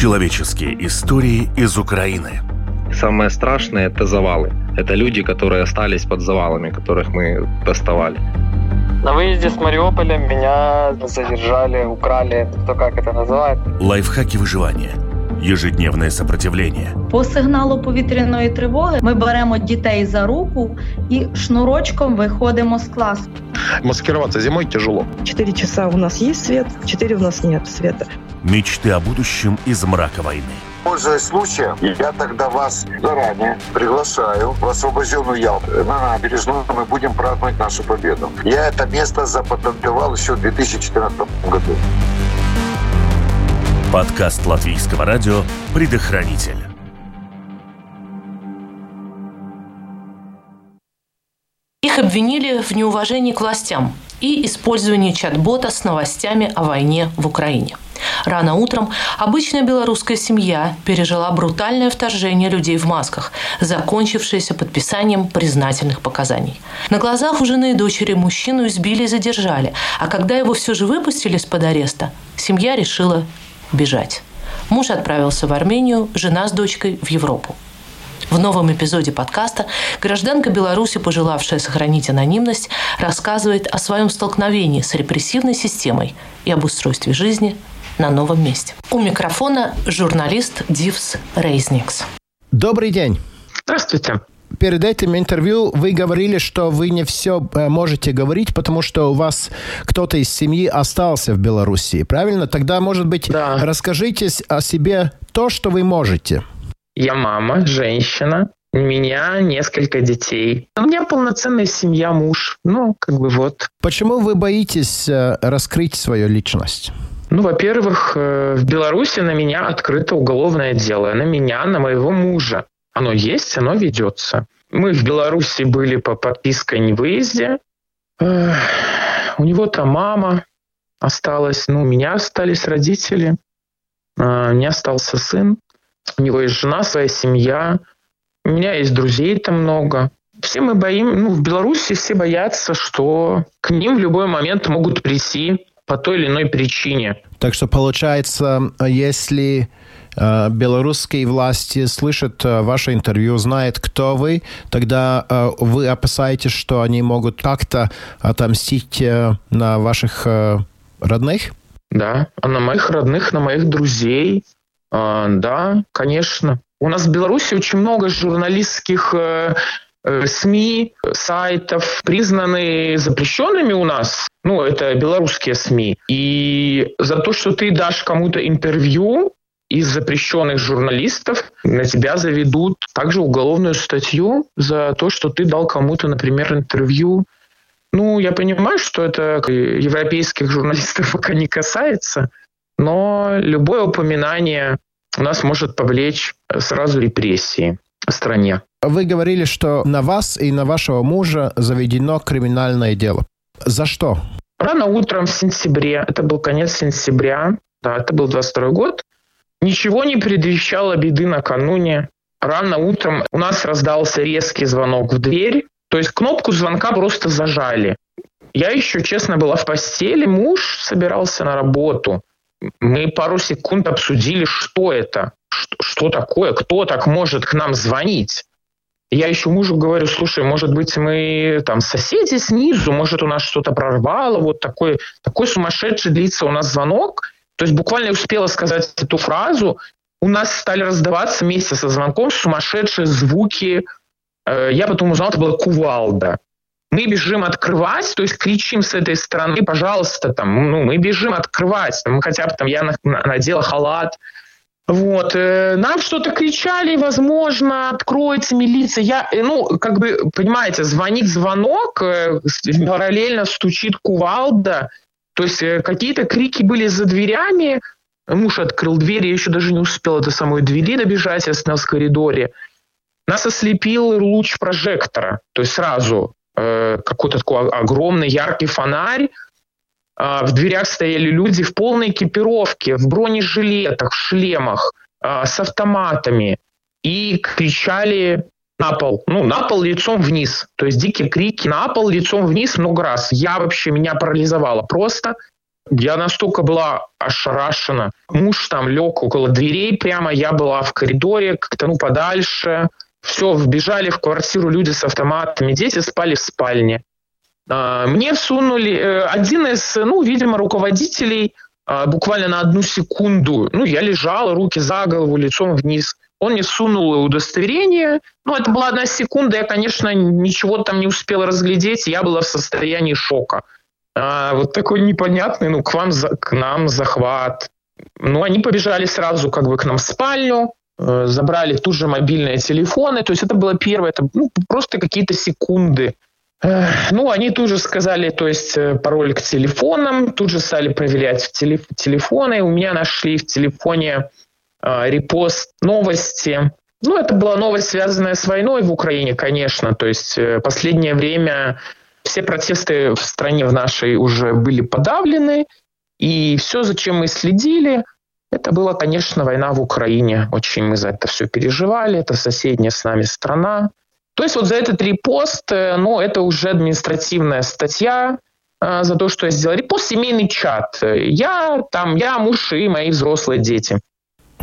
Человеческие истории из Украины. Самое страшное – это завалы. Это люди, которые остались под завалами, которых мы доставали. На выезде с Мариуполя меня задержали, украли, кто как это называет. Лайфхаки выживания. Ежедневне сопротивлення. По сигналу повітряної тривоги ми беремо дітей за руку і шнурочком виходимо з класу. Маскироваться зимой тяжело. Четыре часа у нас есть свет, четыре у нас нет света. Мечты о будущем из мрака войны. Пользуясь случаем, я тогда вас заранее приглашаю в освобожденную Ялту. На набережную мы будем праздновать нашу победу. Я это место запатентовал еще в 2014 году. Подкаст латвийского радио «Предохранитель». Их обвинили в неуважении к властям и использовании чат-бота с новостями о войне в Украине. Рано утром обычная белорусская семья пережила брутальное вторжение людей в масках, закончившееся подписанием признательных показаний. На глазах у жены и дочери мужчину избили и задержали, а когда его все же выпустили из-под ареста, семья решила бежать. Муж отправился в Армению, жена с дочкой в Европу. В новом эпизоде подкаста гражданка Беларуси, пожелавшая сохранить анонимность, рассказывает о своем столкновении с репрессивной системой и об устройстве жизни на новом месте. У микрофона журналист Дивс Рейзникс. Добрый день. Здравствуйте. Перед этим интервью вы говорили, что вы не все э, можете говорить, потому что у вас кто-то из семьи остался в Беларуси. Правильно? Тогда, может быть, Да. расскажите о себе то, что вы можете. Я мама, женщина. У меня несколько детей. У меня полноценная семья, муж. Ну, как бы вот. Почему вы боитесь э, раскрыть свою личность? Ну, во-первых, э, в Беларуси на меня открыто уголовное дело. На меня, на моего мужа. Оно есть, оно ведется. Мы в Беларуси были по подписке о невыезде. Эх, У него там мама осталась. Ну, у меня остались родители. А, У меня остался сын. У него есть жена, своя семья. У меня есть друзей там много. Все мы боим, ну, в Беларуси все боятся, что к ним в любой момент могут прийти по той или иной причине. Так что, получается, если э, белорусские власти слышат э, ваше интервью, знают, кто вы, тогда э, вы опасаетесь, что они могут как-то отомстить э, на ваших э, родных? Да, а на моих родных, на моих друзей, да, конечно. У нас в Беларуси очень много журналистских э, э, СМИ, сайтов, признаны запрещенными у нас. Ну, это белорусские СМИ. И за то, что ты дашь кому-то интервью из запрещенных журналистов, на тебя заведут также уголовную статью за то, что ты дал кому-то, например, интервью ну, я понимаю, что это европейских журналистов пока не касается, но любое упоминание у нас может повлечь сразу репрессии в стране. Вы говорили, что на вас и на вашего мужа заведено криминальное дело. За что? Рано утром в сентябре, это был конец сентября, да, это был 22 год, ничего не предвещало беды накануне. Рано утром у нас раздался резкий звонок в дверь, то есть кнопку звонка просто зажали. Я еще, честно, была в постели, муж собирался на работу. Мы пару секунд обсудили, что это, что, что такое, кто так может к нам звонить. Я еще мужу говорю, слушай, может быть, мы там соседи снизу, может, у нас что-то прорвало, вот такой, такой сумасшедший длится у нас звонок. То есть буквально успела сказать эту фразу, у нас стали раздаваться вместе со звонком сумасшедшие звуки. Э, Я потом узнал, это была кувалда. Мы бежим открывать, то есть кричим с этой стороны, пожалуйста, там, ну, мы бежим открывать. Мы хотя бы там, я на- на- надела халат, вот. э, Нам что-то кричали, возможно, откройте милиция. Я, э, ну, как бы, понимаете, звонит звонок, э, параллельно стучит кувалда. То есть какие-то крики были за дверями. Муж открыл дверь, я еще даже не успела до самой двери добежать, я остановилась в коридоре. Нас ослепил луч прожектора. То есть сразу э, какой-то такой огромный яркий фонарь, а, в дверях стояли люди в полной экипировке, в бронежилетах, в шлемах, а, с автоматами. И кричали на пол. Ну, на пол лицом вниз. То есть дикие крики на пол лицом вниз много раз. Я вообще, меня парализовало просто. Я настолько была ошарашена. Муж там лег около дверей прямо, я была в коридоре, как-то ну подальше. Все, вбежали в квартиру люди с автоматами, дети спали в спальне. А, мне всунули э, один из, ну, видимо, руководителей а, буквально на одну секунду. Ну, я лежала, руки за голову, лицом вниз. Он мне сунул удостоверение. Ну, это была одна секунда. Я, конечно, ничего там не успела разглядеть. Я была в состоянии шока. А, вот такой непонятный, ну, к, вам, к нам захват. Ну, они побежали сразу как бы к нам в спальню, забрали тут же мобильные телефоны. То есть это было первое, это ну, просто какие-то секунды. Ну, они тут же сказали, то есть э, пароль к телефонам, тут же стали проверять в телеф- телефоны. У меня нашли в телефоне э, репост новости. Ну, это была новость, связанная с войной в Украине, конечно. То есть э, последнее время все протесты в стране в нашей уже были подавлены. И все, зачем мы следили, это была, конечно, война в Украине. Очень мы за это все переживали. Это соседняя с нами страна. То есть вот за этот репост, э, ну, это уже административная статья э, за то, что я сделал. Репост семейный чат. Я там, я муж и мои взрослые дети.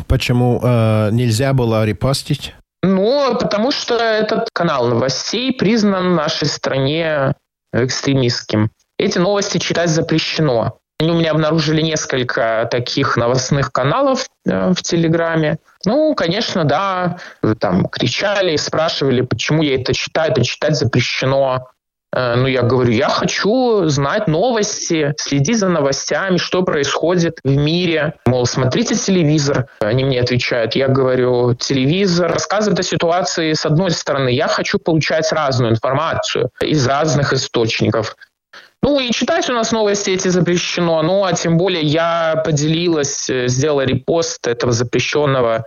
Почему э, нельзя было репостить? Ну, потому что этот канал новостей признан в нашей стране экстремистским. Эти новости читать запрещено. У меня обнаружили несколько таких новостных каналов э, в Телеграме. Ну, конечно, да, там кричали, спрашивали, почему я это читаю, это читать запрещено. Э, ну, я говорю, я хочу знать новости, следить за новостями, что происходит в мире. Мол, смотрите телевизор. Они мне отвечают, я говорю, телевизор рассказывает о ситуации с одной стороны. Я хочу получать разную информацию из разных источников. Ну и читать у нас новости эти запрещено, ну а тем более я поделилась, э, сделала репост этого запрещенного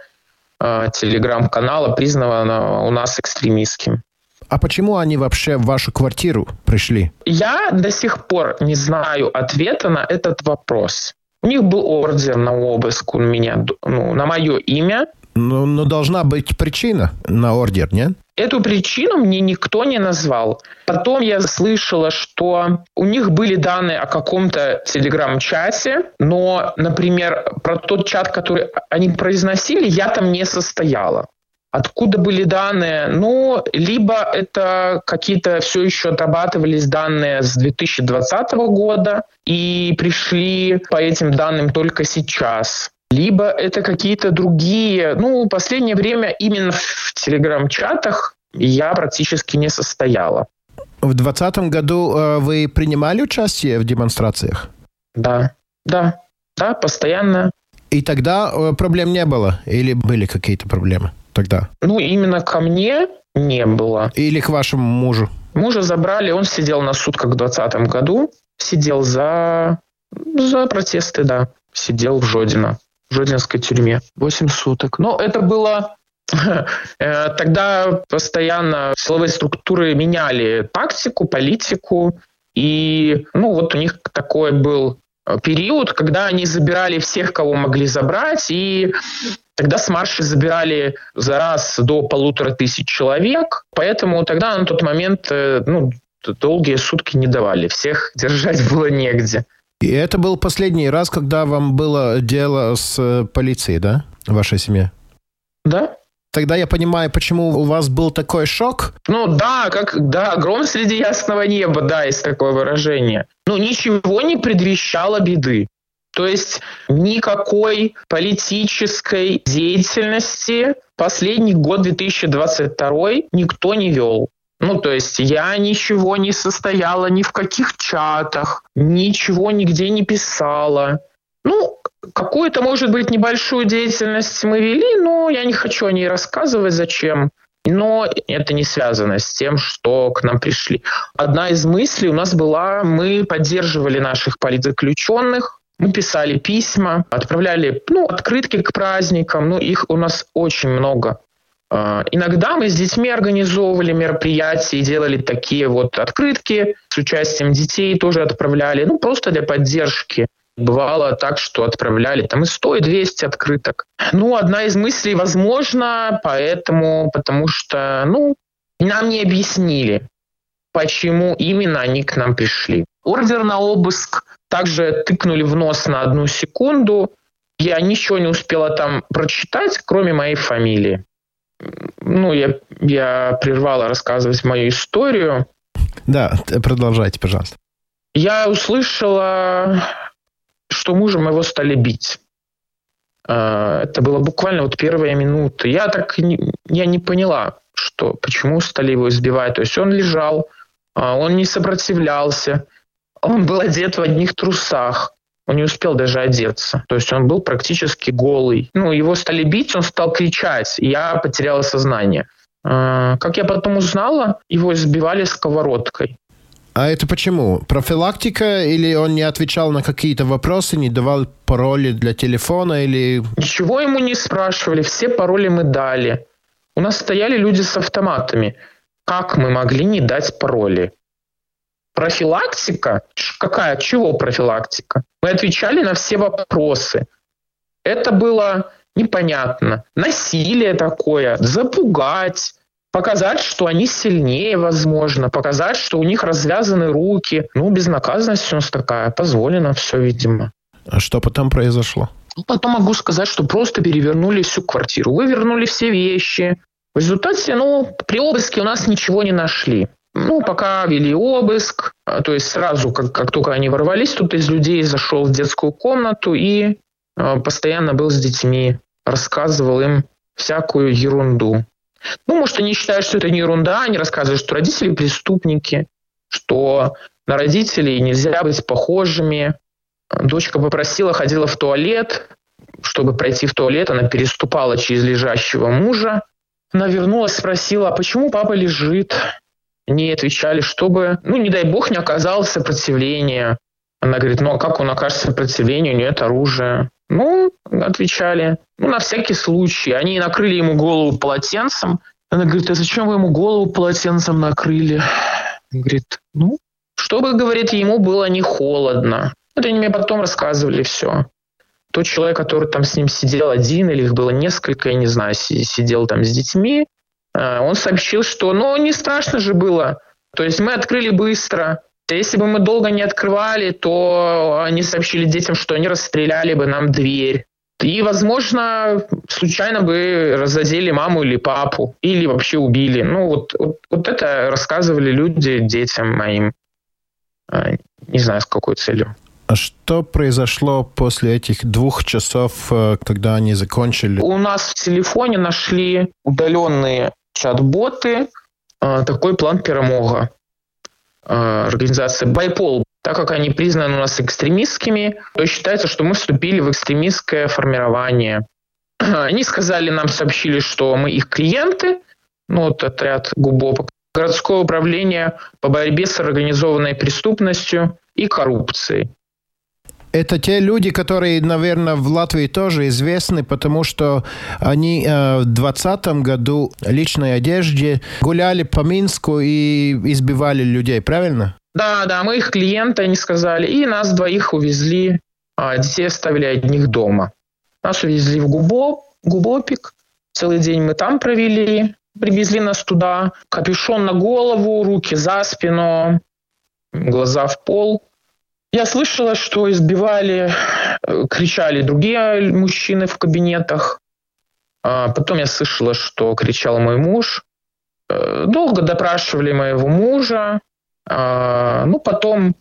э, телеграм-канала, признанного у нас экстремистским. А почему они вообще в вашу квартиру пришли? Я до сих пор не знаю ответа на этот вопрос. У них был ордер на обыск у меня, ну, на мое имя. Но, но должна быть причина на ордер, нет? Эту причину мне никто не назвал. Потом я слышала, что у них были данные о каком-то телеграм-чате, но, например, про тот чат, который они произносили, я там не состояла. Откуда были данные? Ну, либо это какие-то все еще отрабатывались данные с 2020 года и пришли по этим данным только сейчас либо это какие-то другие. Ну, в последнее время именно в телеграм-чатах я практически не состояла. В 2020 году э, вы принимали участие в демонстрациях? Да, да, да, постоянно. И тогда э, проблем не было? Или были какие-то проблемы тогда? Ну, именно ко мне не было. Или к вашему мужу? Мужа забрали, он сидел на сутках в 2020 году, сидел за, за протесты, да, сидел в Жодино Жодинской тюрьме. 8 суток. Но это было э, Тогда постоянно силовые структуры меняли тактику, политику. И ну, вот у них такой был период, когда они забирали всех, кого могли забрать, и тогда с маршей забирали за раз до полутора тысяч человек, поэтому тогда на тот момент э, ну, долгие сутки не давали, всех держать было негде. И это был последний раз, когда вам было дело с э, полицией, да, в вашей семье? Да. Тогда я понимаю, почему у вас был такой шок. Ну да, как да, гром среди ясного неба, да, есть такое выражение. Ну ничего не предвещало беды. То есть никакой политической деятельности последний год 2022 никто не вел. Ну, то есть я ничего не состояла ни в каких чатах, ничего нигде не писала. Ну, какую-то, может быть, небольшую деятельность мы вели, но я не хочу о ней рассказывать, зачем. Но это не связано с тем, что к нам пришли. Одна из мыслей у нас была, мы поддерживали наших политзаключенных, мы писали письма, отправляли ну, открытки к праздникам, ну, их у нас очень много. А, иногда мы с детьми организовывали мероприятия и делали такие вот открытки с участием детей, тоже отправляли, ну просто для поддержки. Бывало так, что отправляли там и 100, и 200 открыток. Ну, одна из мыслей, возможно, поэтому, потому что, ну, нам не объяснили, почему именно они к нам пришли. ордер на обыск, также тыкнули в нос на одну секунду. Я ничего не успела там прочитать, кроме моей фамилии. Ну, я, я прервала рассказывать мою историю. Да, продолжайте, пожалуйста. Я услышала, что мужа моего стали бить. А, это было буквально вот первые минуты. Я так не, я не поняла, что почему стали его избивать. То есть он лежал, а, он не сопротивлялся, он был одет в одних трусах. Он не успел даже одеться. То есть он был практически голый. Ну, его стали бить, он стал кричать. И я потеряла сознание. А, как я потом узнала, его избивали сковородкой. А это почему? Профилактика или он не отвечал на какие-то вопросы, не давал пароли для телефона или... Ничего ему не спрашивали, все пароли мы дали. У нас стояли люди с автоматами. Как мы могли не дать пароли? Профилактика? Какая? Чего профилактика? Мы отвечали на все вопросы. Это было непонятно. Насилие такое, запугать, показать, что они сильнее, возможно, показать, что у них развязаны руки. Ну, безнаказанность у нас такая, позволено все, видимо. А что потом произошло? Ну, потом могу сказать, что просто перевернули всю квартиру, вывернули все вещи. В результате, ну, при обыске у нас ничего не нашли. Ну, пока вели обыск, а, то есть сразу, как, как только они ворвались, тут из людей зашел в детскую комнату и э, постоянно был с детьми, рассказывал им всякую ерунду. Ну, может, они считают, что это не ерунда, они рассказывают, что родители преступники, что на родителей нельзя быть похожими. Дочка попросила, ходила в туалет, чтобы пройти в туалет, она переступала через лежащего мужа. Она вернулась, спросила, а почему папа лежит? Не отвечали, чтобы, ну, не дай бог, не оказалось сопротивления. Она говорит, ну, а как он окажется сопротивлению, у нее нет оружия. Ну, отвечали, ну, на всякий случай. Они накрыли ему голову полотенцем. Она говорит, а зачем вы ему голову полотенцем накрыли? Он говорит, ну, чтобы, говорит, ему было не холодно. Это они мне потом рассказывали все. Тот человек, который там с ним сидел один, или их было несколько, я не знаю, сидел там с детьми, он сообщил, что, ну, не страшно же было. То есть мы открыли быстро, если бы мы долго не открывали, то они сообщили детям, что они расстреляли бы нам дверь. И, возможно, случайно бы разозели маму или папу, или вообще убили. Ну, вот, вот, вот это рассказывали люди детям моим. А, не знаю, с какой целью. А что произошло после этих двух часов, э, когда они закончили? У нас в телефоне нашли удаленные чат-боты, а, такой план перемога. Э, организации Байпол, так как они признаны у нас экстремистскими, то считается, что мы вступили в экстремистское формирование. Они сказали нам, сообщили, что мы их клиенты, ну вот отряд ГУБОП, городское управление по борьбе с организованной преступностью и коррупцией. Это те люди, которые, наверное, в Латвии тоже известны, потому что они э, в 2020 году в личной одежде гуляли по Минску и избивали людей, правильно? Да, да, мы их клиенты, они сказали, и нас двоих увезли, а детей оставили одних дома. Нас увезли в Губо, Губопик, целый день мы там провели, привезли нас туда, капюшон на голову, руки за спину, глаза в пол – я слышала, что избивали, э, кричали другие мужчины в кабинетах. А потом я слышала, что кричал мой муж. Э, долго допрашивали моего мужа. А, ну, потом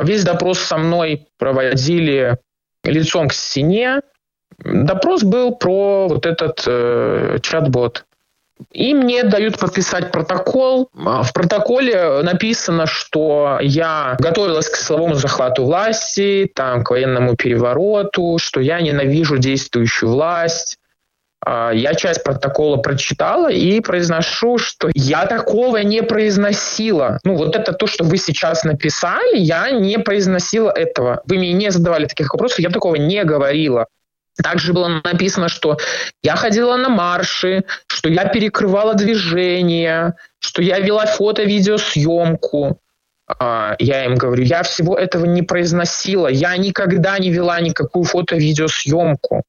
весь допрос со мной проводили лицом к стене. Допрос был про вот этот э, чат-бот. И мне дают подписать протокол. А, в протоколе написано, что я готовилась к силовому захвату власти, там, к военному перевороту, что я ненавижу действующую власть. А, я часть протокола прочитала и произношу, что я такого не произносила. Ну, вот это то, что вы сейчас написали, я не произносила этого. Вы мне не задавали таких вопросов, я такого не говорила. Также было написано, что я ходила на марши, что я перекрывала движение, что я вела фото-видеосъемку. А, я им говорю, я всего этого не произносила, я никогда не вела никакую фото-видеосъемку.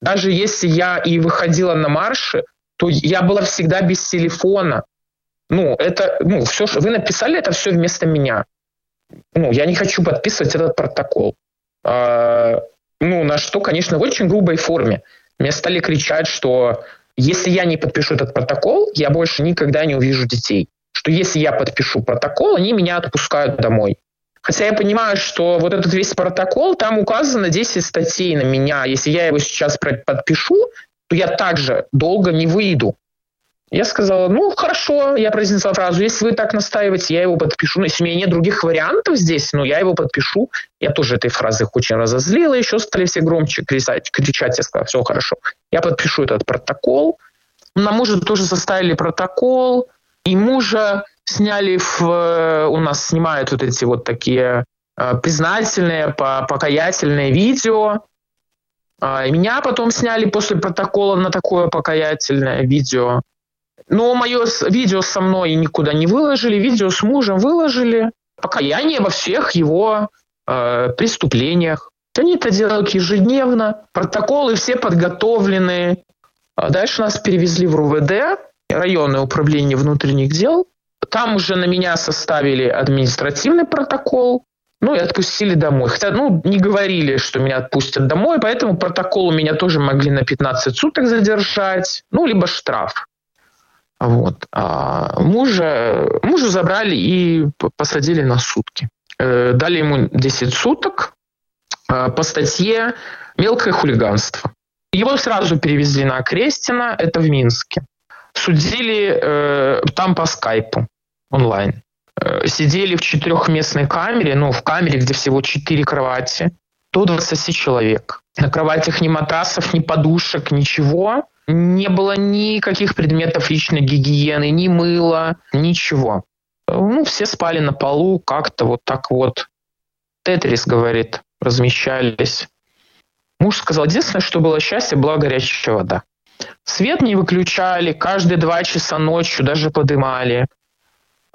Даже если я и выходила на марши, то я была всегда без телефона. Ну, это, ну, все, вы написали, это все вместо меня. ну, я не хочу подписывать этот протокол. Ну, на что, конечно, в очень грубой форме. Мне стали кричать, что если я не подпишу этот протокол, я больше никогда не увижу детей. Что если я подпишу протокол, они меня отпускают домой. Хотя я понимаю, что вот этот весь протокол, там указано 10 статей на меня. Если я его сейчас подпишу, то я также долго не выйду. Я сказала, ну, хорошо, я произнесла фразу, если вы так настаиваете, я его подпишу. Но если у меня нет других вариантов здесь, ну, я его подпишу. Я тоже этой фразы очень разозлила, еще стали все громче кричать. кричать. Я сказала, все хорошо, я подпишу этот протокол. На мужа тоже составили протокол, и мужа сняли в... Э, у нас снимают вот эти вот такие э, признательные, покаятельные видео. А, меня потом сняли после протокола на такое покаятельное видео. Но мое видео со мной никуда не выложили, видео с мужем выложили. Покаяние во всех его э, преступлениях. Они это делают ежедневно. Протоколы все подготовлены. А дальше нас перевезли в РУВД, районное управление внутренних дел. Там уже на меня составили административный протокол. Ну и отпустили домой. Хотя, ну, не говорили, что меня отпустят домой, поэтому протокол у меня тоже могли на 15 суток задержать, ну, либо штраф. Вот. А мужа, мужа забрали и посадили на сутки. Э, дали ему 10 суток э, по статье «Мелкое хулиганство». Его сразу перевезли на Крестина, это в Минске. Судили э, там по скайпу онлайн. Э, сидели в четырехместной камере, ну, в камере, где всего четыре кровати, до 20 человек. На кроватях ни матрасов, ни подушек, ничего. Не было никаких предметов личной гигиены, ни мыла, ничего. Ну, все спали на полу как-то вот так вот. Тетрис, говорит, размещались. Муж сказал, единственное, что было счастье, была горячая вода. Свет не выключали, каждые два часа ночью даже подымали.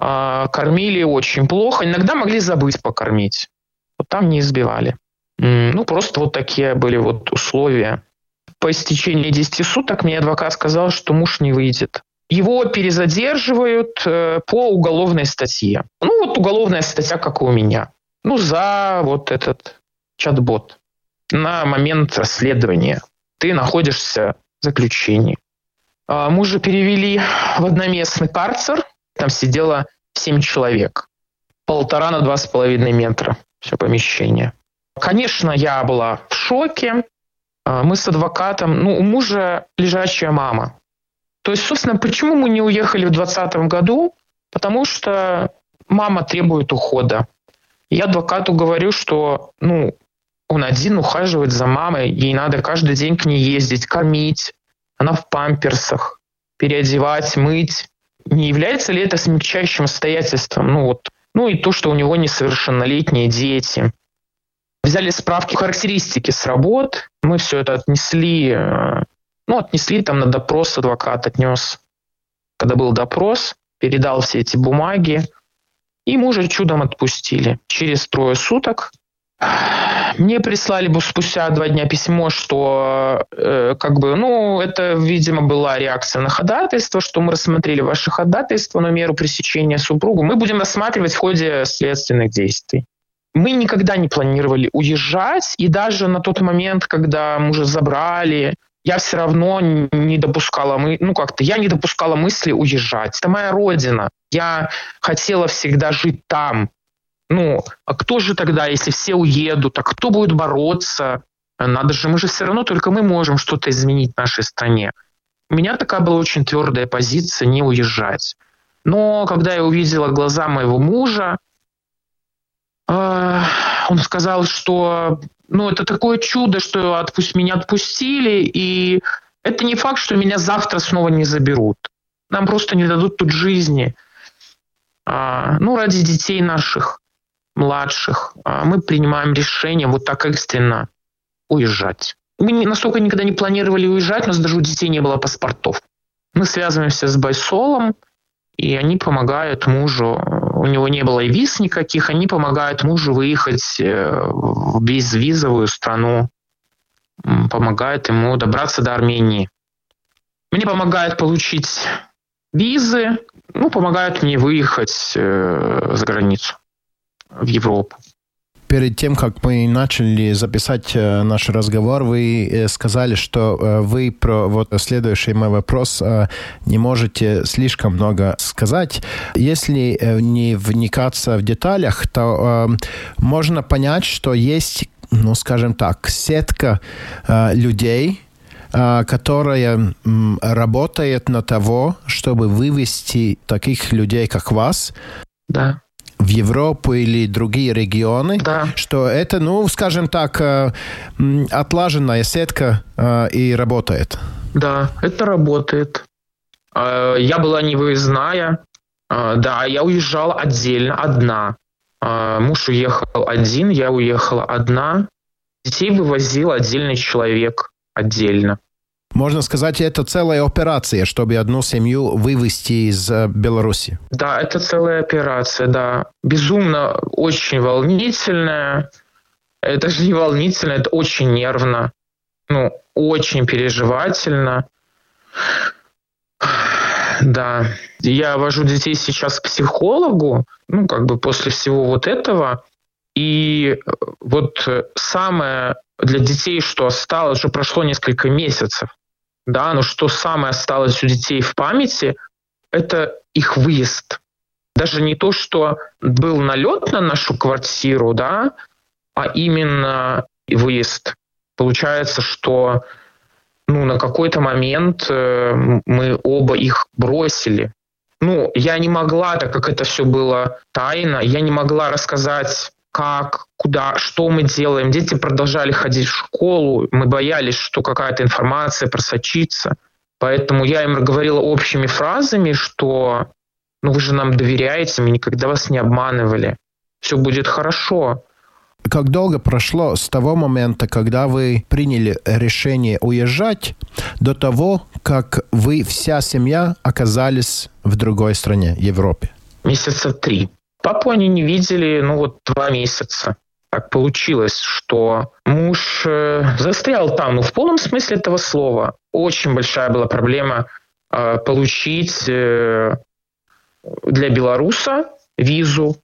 А, кормили очень плохо. Иногда могли забыть покормить. Вот там не избивали. Ну, просто вот такие были вот условия по истечении 10 суток мне адвокат сказал, что муж не выйдет. Его перезадерживают э, по уголовной статье. Ну, вот уголовная статья, как и у меня. Ну, за вот этот чат-бот. На момент расследования ты находишься в заключении. А мужа перевели в одноместный карцер. Там сидело 7 человек. Полтора на два с половиной метра все помещение. Конечно, я была в шоке. А, мы с адвокатом, ну, у мужа лежачая мама. То есть, собственно, почему мы не уехали в 2020 году? Потому что мама требует ухода. Я адвокату говорю, что ну, он один ухаживает за мамой, ей надо каждый день к ней ездить, кормить, она в памперсах, переодевать, мыть. Не является ли это смягчающим обстоятельством? Ну, вот, ну и то, что у него несовершеннолетние дети. Взяли справки, характеристики с работ, мы все это отнесли, э, ну, отнесли там на допрос, адвокат отнес. Когда был допрос, передал все эти бумаги, и мужа чудом отпустили. Через трое суток мне прислали бы спустя два дня письмо, что э, как бы, ну, это, видимо, была реакция на ходатайство, что мы рассмотрели ваше ходатайство на меру пресечения супругу. Мы будем рассматривать в ходе следственных действий. Мы никогда не планировали уезжать, и даже на тот момент, когда мужа забрали, я все равно не допускала, мы, ну как-то, я не допускала мысли уезжать. Это моя родина. Я хотела всегда жить там. Ну, а кто же тогда, если все уедут, а кто будет бороться? Надо же, мы же все равно, только мы можем что-то изменить в нашей стране. У меня такая была очень твердая позиция не уезжать. Но когда я увидела глаза моего мужа, он сказал, что ну, это такое чудо, что отпусть, меня отпустили, и это не факт, что меня завтра снова не заберут. Нам просто не дадут тут жизни. А, ну, ради детей наших, младших, а, мы принимаем решение вот так экстренно уезжать. Мы настолько никогда не планировали уезжать, у нас даже у детей не было паспортов. Мы связываемся с Байсолом, и они помогают мужу, у него не было виз никаких, они помогают мужу выехать э, в безвизовую страну, помогают ему добраться до Армении. Мне помогают получить визы, ну, помогают мне выехать э, за границу. в Европу. Перед тем, как мы начали записать э, наш разговор, вы э, сказали, что э, вы про вот следующий мой вопрос не можете слишком много сказать. Если не вникаться в деталях, то можно понять, что есть, ну, скажем так, сетка людей, которая работает на того, чтобы вывести таких людей, как вас, да в Европу или другие регионы, да. что это, ну, скажем так, э, отлаженная сетка э, и работает. Да, это работает. Э, я была не выездная, да, я уезжала отдельно, одна. Муж уехал один, я уехала одна. Детей вывозил отдельный человек отдельно. Можно сказать, это целая операция, чтобы одну семью вывести из э, Беларуси. Да, это целая операция, да. Безумно очень волнительная. Это же не волнительно, это очень нервно. Ну, очень переживательно. Да. Я вожу детей сейчас к психологу, ну, как бы после всего вот этого. И вот самое для детей, что осталось, уже прошло несколько месяцев да, но что самое осталось у детей в памяти, это их выезд. Даже не то, что был налет на нашу квартиру, да, а именно выезд. Получается, что ну, на какой-то момент э, мы оба их бросили. Ну, я не могла, так как это все было тайно, я не могла рассказать как, куда, что мы делаем. Дети продолжали ходить в школу, мы боялись, что какая-то информация просочится. Поэтому я им говорила общими фразами, что ну вы же нам доверяете, мы никогда вас не обманывали. Все будет хорошо. Как долго прошло с того момента, когда вы приняли решение уезжать, до того, как вы, вся семья, оказались в другой стране, Европе? Месяца три. Папу они не видели, ну вот два месяца. Так получилось, что муж э, застрял там, ну в полном смысле этого слова. Очень большая была проблема э, получить э, для белоруса визу.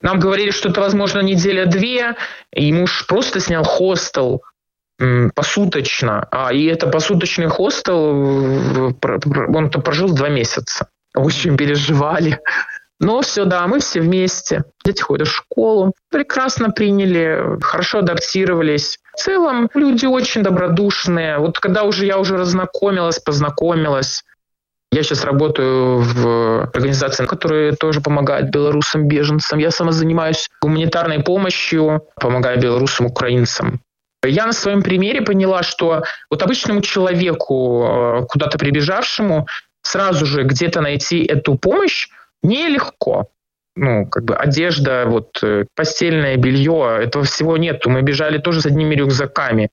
Нам говорили, что это, возможно, неделя-две, и муж просто снял хостел посуточно. А, и это посуточный хостел, он то прожил два месяца. Очень переживали. Но все, да, мы все вместе. Дети ходят в школу, прекрасно приняли, хорошо адаптировались. В целом люди очень добродушные. Вот когда уже я уже разнакомилась, познакомилась, я сейчас работаю в организации, которая тоже помогает белорусам, беженцам. Я сама занимаюсь гуманитарной помощью, помогаю белорусам, украинцам. Я на своем примере поняла, что вот обычному человеку, э, куда-то прибежавшему, сразу же где-то найти эту помощь нелегко. Ну, как бы одежда, вот э, постельное белье, этого всего нету. Мы бежали тоже с одними рюкзаками.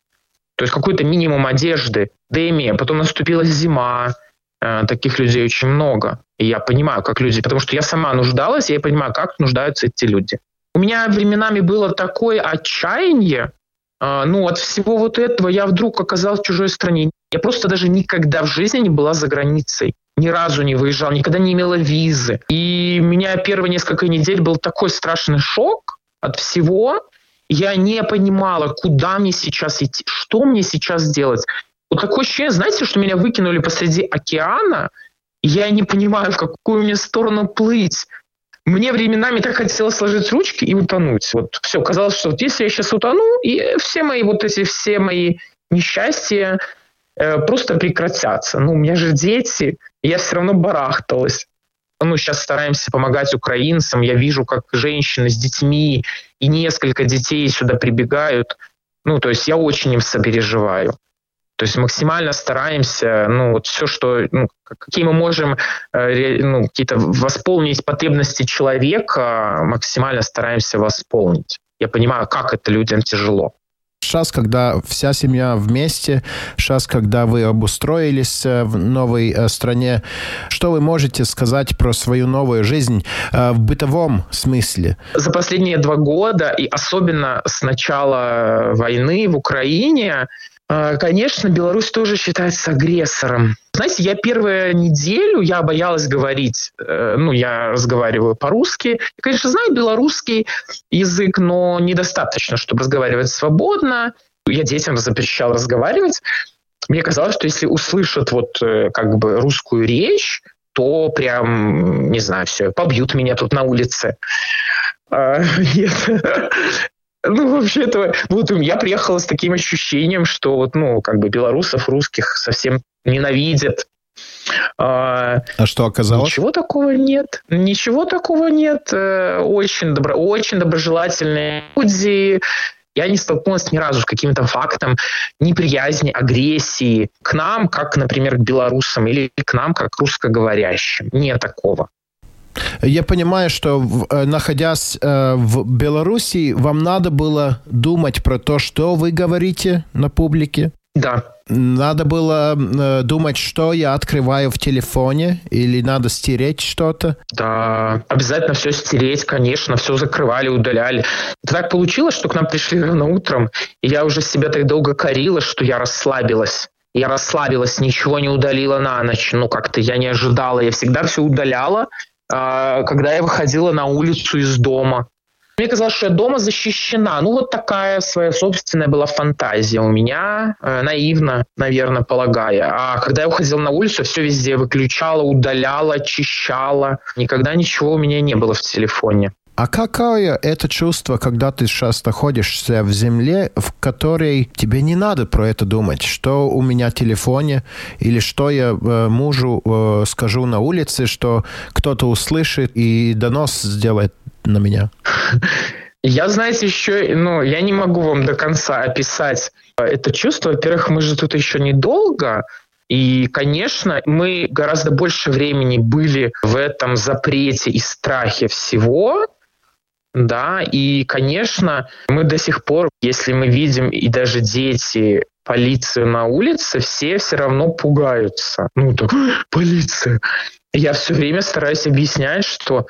То есть какой-то минимум одежды, деми, потом наступила зима, э, таких людей очень много. И я понимаю, как люди, потому что я сама нуждалась, и я понимаю, как нуждаются эти люди. У меня временами было такое отчаяние, э, ну, от всего вот этого я вдруг оказалась в чужой стране. Я просто даже никогда в жизни не была за границей ни разу не выезжал, никогда не имела визы. И у меня первые несколько недель был такой страшный шок от всего. Я не понимала, куда мне сейчас идти, что мне сейчас делать. Вот такое ощущение, знаете, что меня выкинули посреди океана, я не понимаю, в какую мне сторону плыть. Мне временами так хотелось сложить ручки и утонуть. Вот все, казалось, что вот если я сейчас утону, и все мои вот эти все мои несчастья просто прекратятся. Ну, у меня же дети, я все равно барахталась. Ну, сейчас стараемся помогать украинцам. Я вижу, как женщины с детьми и несколько детей сюда прибегают. Ну, то есть я очень им сопереживаю. То есть максимально стараемся, ну, вот все, что, ну, какие мы можем, э, ну, какие-то восполнить потребности человека, максимально стараемся восполнить. Я понимаю, как это людям тяжело. Сейчас, когда вся семья вместе, сейчас, когда вы обустроились э, в новой э, стране, что вы можете сказать про свою новую жизнь э, в бытовом смысле? За последние два года, и особенно с начала войны в Украине, Конечно, Беларусь тоже считается агрессором. Знаете, я первую неделю, я боялась говорить, э, ну, я разговариваю по-русски. Я, конечно, знаю белорусский язык, но недостаточно, чтобы разговаривать свободно. Я детям запрещал разговаривать. Мне казалось, что если услышат вот э, как бы русскую речь, то прям, не знаю, все, побьют меня тут на улице. А, нет. Ну, вообще-то, вот я приехала с таким ощущением, что вот, ну, как бы белорусов, русских совсем ненавидят. А, а что оказалось? Ничего такого нет. Ничего такого нет. Э, очень, добро, очень доброжелательные люди. Я не столкнулась ни разу с каким-то фактом неприязни, агрессии к нам, как, например, к белорусам, или к нам, как к русскоговорящим. Нет такого. Я понимаю, что э, находясь э, в Беларуси, вам надо было думать про то, что вы говорите на публике. Да. Надо было э, думать, что я открываю в телефоне, или надо стереть что-то? Да, обязательно все стереть, конечно, все закрывали, удаляли. Это так получилось, что к нам пришли рано утром, и я уже себя так долго корила, что я расслабилась. Я расслабилась, ничего не удалила на ночь. Ну, как-то я не ожидала. Я всегда все удаляла, когда я выходила на улицу из дома. Мне казалось, что я дома защищена. Ну, вот такая своя собственная была фантазия у меня, э, наивно, наверное, полагая. А когда я уходила на улицу, все везде выключала, удаляла, очищала. Никогда ничего у меня не было в телефоне. А какое это чувство, когда ты сейчас находишься в земле, в которой тебе не надо про это думать, что у меня в телефоне, или что я э, мужу э, скажу на улице, что кто-то услышит и донос сделает на меня? Я, знаете, еще, ну, я не могу вам до конца описать это чувство. Во-первых, мы же тут еще недолго, и, конечно, мы гораздо больше времени были в этом запрете и страхе всего, да, и, конечно, мы до сих пор, если мы видим и даже дети полицию на улице, все все равно пугаются. Ну, так, полиция. Я все время стараюсь объяснять, что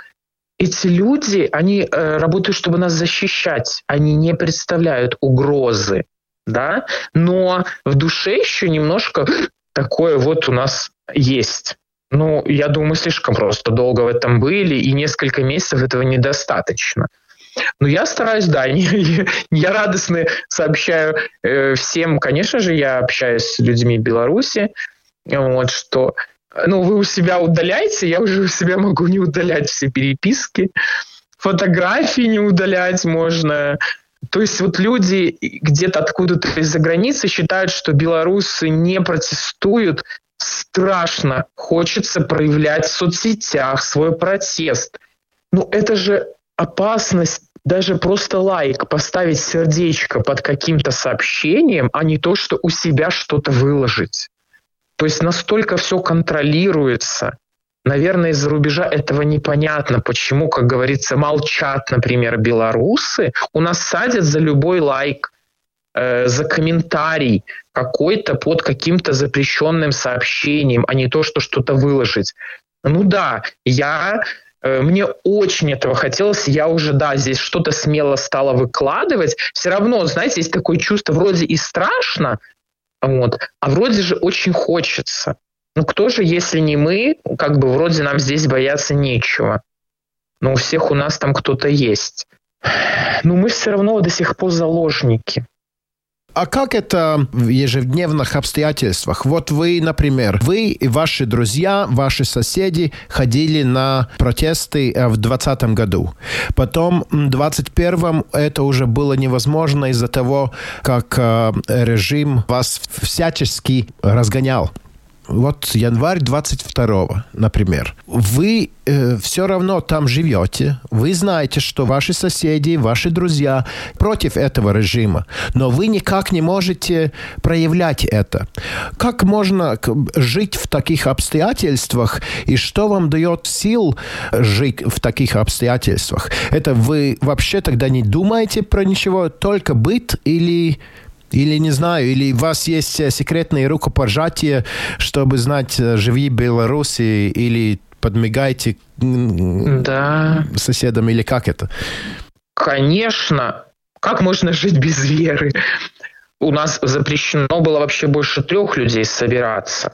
эти люди, они э, работают, чтобы нас защищать, они не представляют угрозы, да, но в душе еще немножко такое вот у нас есть. Ну, я думаю, слишком просто долго в этом были, и несколько месяцев этого недостаточно. Но я стараюсь, да, не, я радостно сообщаю э, всем, конечно же, я общаюсь с людьми Беларуси, вот, что ну, вы у себя удаляете, я уже у себя могу не удалять все переписки, фотографии не удалять можно. То есть вот люди где-то откуда-то из-за границы считают, что белорусы не протестуют, страшно. Хочется проявлять в соцсетях свой протест. Ну, это же опасность даже просто лайк, поставить сердечко под каким-то сообщением, а не то, что у себя что-то выложить. То есть настолько все контролируется. Наверное, из-за рубежа этого непонятно, почему, как говорится, молчат, например, белорусы. У нас садят за любой лайк, э, за комментарий какой-то под каким-то запрещенным сообщением, а не то, что что-то выложить. Ну да, я э, мне очень этого хотелось, я уже, да, здесь что-то смело стала выкладывать. Все равно, знаете, есть такое чувство вроде и страшно, вот. А вроде же очень хочется. Ну кто же, если не мы, как бы вроде нам здесь бояться нечего. Но у всех у нас там кто-то есть. Но мы все равно до сих пор заложники. А как это в ежедневных обстоятельствах? Вот вы, например, вы и ваши друзья, ваши соседи ходили на протесты э, в 2020 году. Потом в 2021 это уже было невозможно из-за того, как э, режим вас всячески разгонял вот январь 22, например, вы э, все равно там живете, вы знаете, что ваши соседи, ваши друзья против этого режима, но вы никак не можете проявлять это. Как можно жить в таких обстоятельствах и что вам дает сил жить в таких обстоятельствах? Это вы вообще тогда не думаете про ничего, только быт или или, не знаю, или у вас есть э, секретные рукопожатия, чтобы знать, э, живи Беларуси, или подмигайте да. соседам, или как это? Конечно. Как можно жить без веры? У нас запрещено было вообще больше трех людей собираться.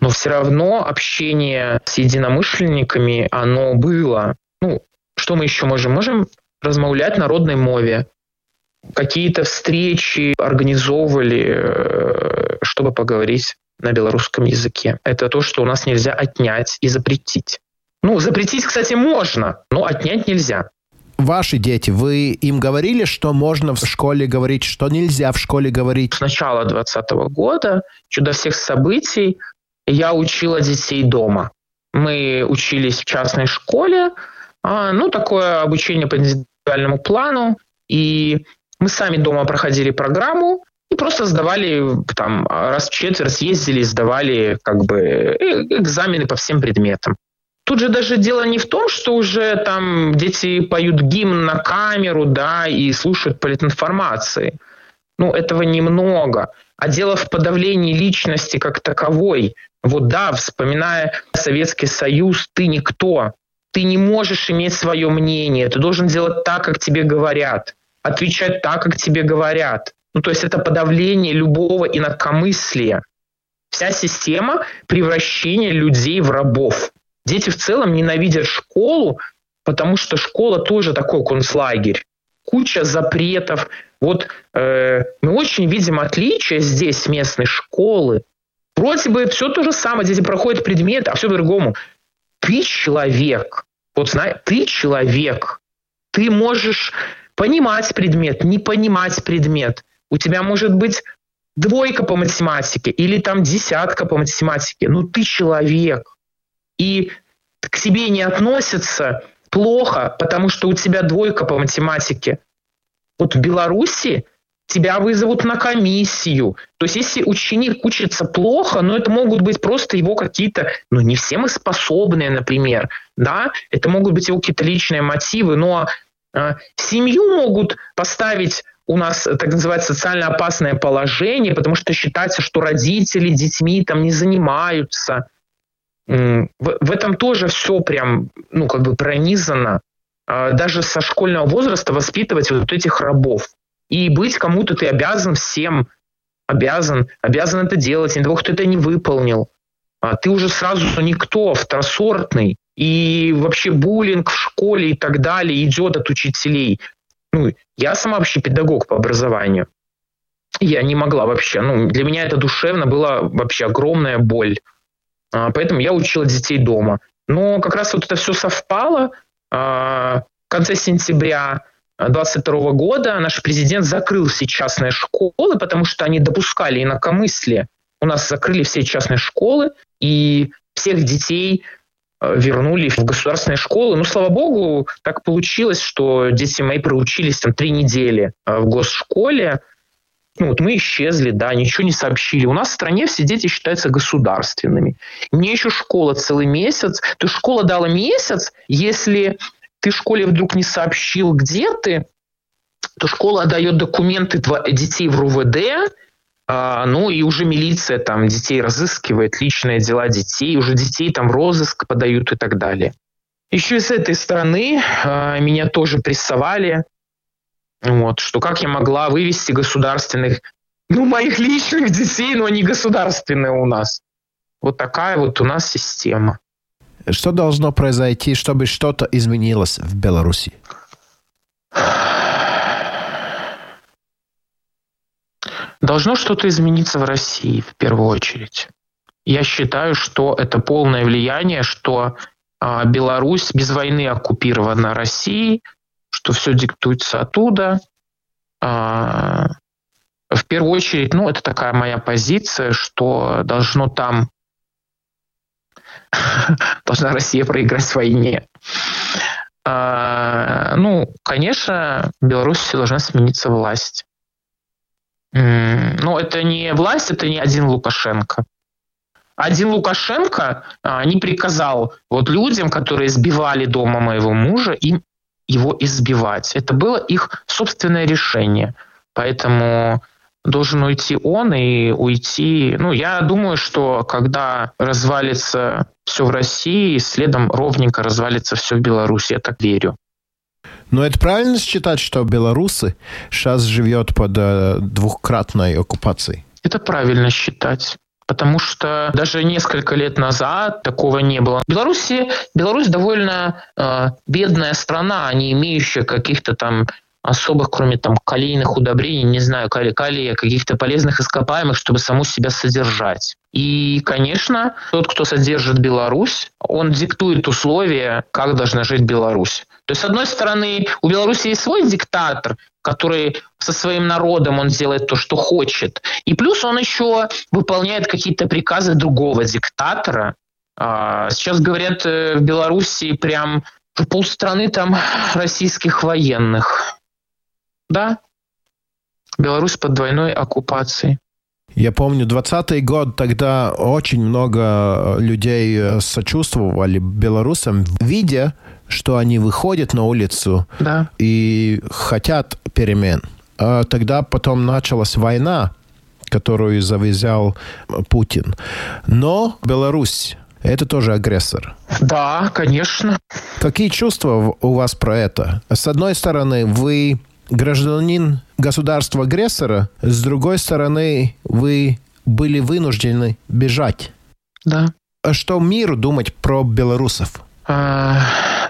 но все равно общение с единомышленниками, оно было. Ну, что мы еще можем? Можем размовлять на родной мове. Какие-то встречи организовывали, э, чтобы поговорить на белорусском языке. Это то, что у нас нельзя отнять и запретить. Ну, запретить, кстати, можно, но отнять нельзя. Ваши дети, вы им говорили, что можно в школе говорить, что нельзя в школе говорить? С начала 2020 года, чудо всех событий, я учила детей дома. Мы учились в частной школе, а, ну, такое обучение по индивидуальному плану, и мы сами дома проходили программу, и просто сдавали там раз в четверть ездили, сдавали как бы э, экзамены по всем предметам. Тут же даже дело не в том, что уже там дети поют гимн на камеру, да, и слушают политинформации. Ну, этого немного. А дело в подавлении личности как таковой. Вот да, вспоминая Советский Союз, ты никто. Ты не можешь иметь свое мнение. Ты должен делать так, как тебе говорят. Отвечать так, как тебе говорят. Ну, то есть это подавление любого инакомыслия. Вся система превращения людей в рабов. Дети в целом ненавидят школу, потому что школа тоже такой концлагерь. Куча запретов. Вот э, мы очень видим отличия здесь местной школы. Вроде бы все то же самое, дети проходят предметы, а все по-другому. Ты человек. Вот знаешь, ты человек. Ты можешь понимать предмет, не понимать предмет. У тебя может быть двойка по математике или там десятка по математике. Ну ты человек и к себе не относятся плохо, потому что у тебя двойка по математике. Вот в Беларуси тебя вызовут на комиссию. То есть если ученик учится плохо, но ну, это могут быть просто его какие-то, ну не все мы способные, например, да, это могут быть его какие-то личные мотивы, но семью могут поставить у нас так называется социально опасное положение, потому что считается, что родители детьми там не занимаются в, в этом тоже все прям, ну, как бы пронизано. А, даже со школьного возраста воспитывать вот этих рабов. И быть кому-то ты обязан всем, обязан, обязан это делать, не того, кто это не выполнил. А ты уже сразу никто, второсортный. И вообще буллинг в школе и так далее идет от учителей. Ну, я сама вообще педагог по образованию. Я не могла вообще. Ну, для меня это душевно была вообще огромная боль. А, поэтому я учила детей дома. Но как раз вот это все совпало. А, в конце сентября 2022 года наш президент закрыл все частные школы, потому что они допускали инакомыслие. У нас закрыли все частные школы, и всех детей вернули в государственные школы. Ну, слава богу, так получилось, что дети мои проучились там три недели в госшколе, ну, вот мы исчезли, да, ничего не сообщили. У нас в стране все дети считаются государственными. Мне еще школа целый месяц. То школа дала месяц, если ты школе вдруг не сообщил, где ты, то школа дает документы детей в РУВД, а, ну и уже милиция там детей разыскивает, личные дела детей, уже детей там розыск подают и так далее. Еще и с этой стороны а, меня тоже прессовали, вот, что как я могла вывести государственных, ну, моих личных детей, но они государственные у нас. Вот такая вот у нас система. Что должно произойти, чтобы что-то изменилось в Беларуси? Должно что-то измениться в России в первую очередь. Я считаю, что это полное влияние, что а, Беларусь без войны оккупирована Россией, что все диктуется оттуда. А, в первую очередь, ну, это такая моя позиция, что должно там должна Россия проиграть в войне. А, ну, конечно, в Беларуси должна смениться власть. Но это не власть, это не один Лукашенко. Один Лукашенко а, не приказал вот людям, которые сбивали дома моего мужа, им его избивать. Это было их собственное решение. Поэтому должен уйти он и уйти... Ну, я думаю, что когда развалится все в России, следом ровненько развалится все в Беларуси. Я так верю. Но это правильно считать, что белорусы сейчас живет под э, двухкратной оккупацией? Это правильно считать. потому что даже несколько лет назад такого не было. В Беларуси, Беларусь довольно э, бедная страна, не имеющая каких-то там особых, кроме там калийных удобрений, не знаю, кали, калия, каких-то полезных ископаемых, чтобы саму себя содержать. И, конечно, тот, кто содержит Беларусь, он диктует условия, как должна жить Беларусь. То есть, с одной стороны, у Беларуси есть свой диктатор, который со своим народом он делает то, что хочет. И плюс он еще выполняет какие-то приказы другого диктатора. А, сейчас говорят э, в Беларуси прям полстраны там российских военных. Да, Беларусь под двойной оккупацией. Я помню, 20 год, тогда очень много людей э, сочувствовали белорусам, видя, что они выходят на улицу да. и хотят перемен. А тогда потом началась война, которую завязал Путин. Но Беларусь это тоже агрессор. Да, конечно. Какие чувства у вас про это? С одной стороны, вы гражданин государства-агрессора, с другой стороны, вы были вынуждены бежать. Да. Что миру думать про белорусов? А,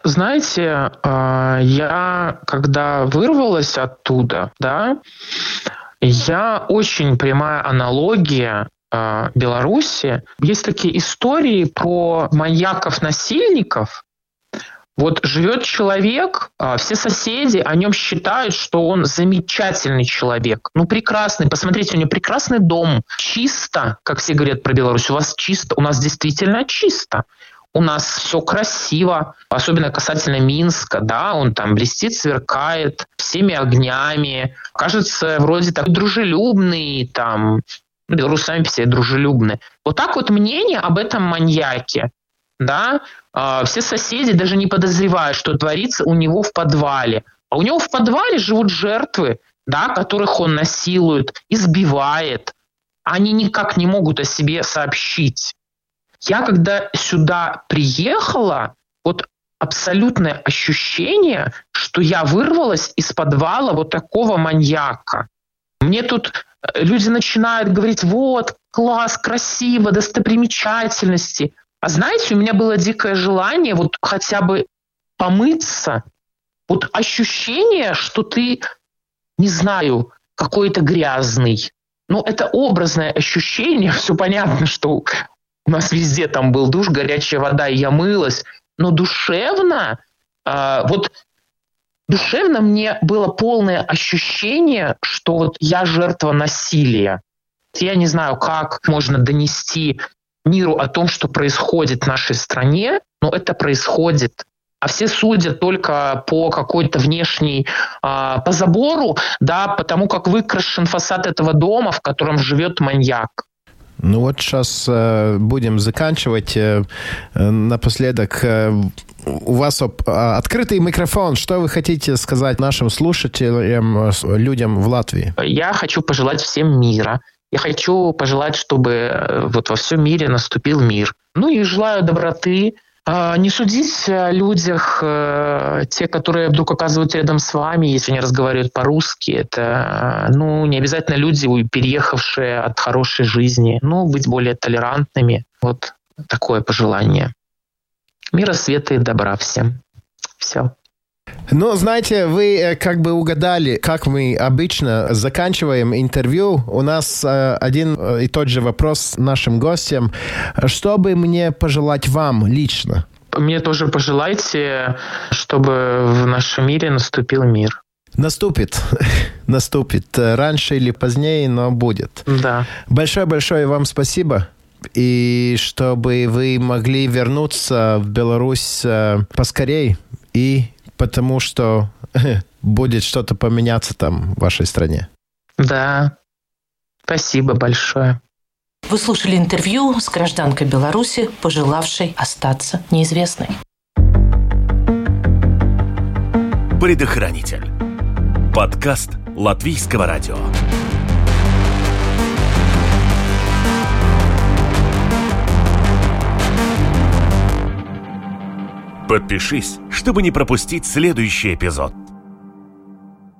знаете, а, я когда вырвалась оттуда, да, я очень прямая аналогия а, Беларуси. Есть такие истории про маньяков-насильников, вот живет человек, а, все соседи о нем считают, что он замечательный человек. Ну, прекрасный. Посмотрите, у него прекрасный дом. Чисто, как все говорят про Беларусь. У вас чисто. У нас действительно чисто. У нас все красиво, особенно касательно Минска, да, он там блестит, сверкает всеми огнями, кажется, вроде так дружелюбный, там, белорусы сами себе дружелюбны. Вот так вот мнение об этом маньяке да, а, все соседи даже не подозревают, что творится у него в подвале. А у него в подвале живут жертвы, да, которых он насилует, избивает. Они никак не могут о себе сообщить. Я когда сюда приехала, вот абсолютное ощущение, что я вырвалась из подвала вот такого маньяка. Мне тут э, люди начинают говорить, вот, класс, красиво, достопримечательности. А знаете, у меня было дикое желание вот хотя бы помыться. Вот ощущение, что ты, не знаю, какой-то грязный. Ну, это образное ощущение. Все понятно, что у нас везде там был душ, горячая вода, и я мылась. Но душевно, э, вот душевно мне было полное ощущение, что вот я жертва насилия. Я не знаю, как можно донести миру о том, что происходит в нашей стране, но это происходит. А все судят только по какой-то внешней, а, по забору, да, потому как выкрашен фасад этого дома, в котором живет маньяк. Ну вот сейчас э, будем заканчивать. Э, э напоследок, э, у вас а, открытый микрофон. Что вы хотите сказать нашим слушателям, людям в Латвии? Я хочу пожелать всем мира – я хочу пожелать, чтобы э, вот во всем мире наступил мир. Ну и желаю доброты, а, не судить о людях, э, те, которые вдруг оказываются рядом с вами, если они разговаривают по-русски. Это ну, не обязательно люди, переехавшие от хорошей жизни. Ну, быть более толерантными. Вот такое пожелание. Мира, света и добра всем. Все. Ну, знаете, вы э, как бы угадали, как мы обычно заканчиваем интервью. У нас э, один э, и тот же вопрос нашим гостям. Что бы мне пожелать вам лично? Мне тоже пожелайте, чтобы в нашем мире наступил мир. Наступит. Наступит. Раньше или позднее, но будет. Да. Большое-большое вам спасибо. И чтобы вы могли вернуться в Беларусь поскорей и потому что будет что-то поменяться там в вашей стране. Да, спасибо большое. Вы слушали интервью с гражданкой Беларуси, пожелавшей остаться неизвестной. Предохранитель. Подкаст Латвийского радио. Подпишись, чтобы не пропустить следующий эпизод.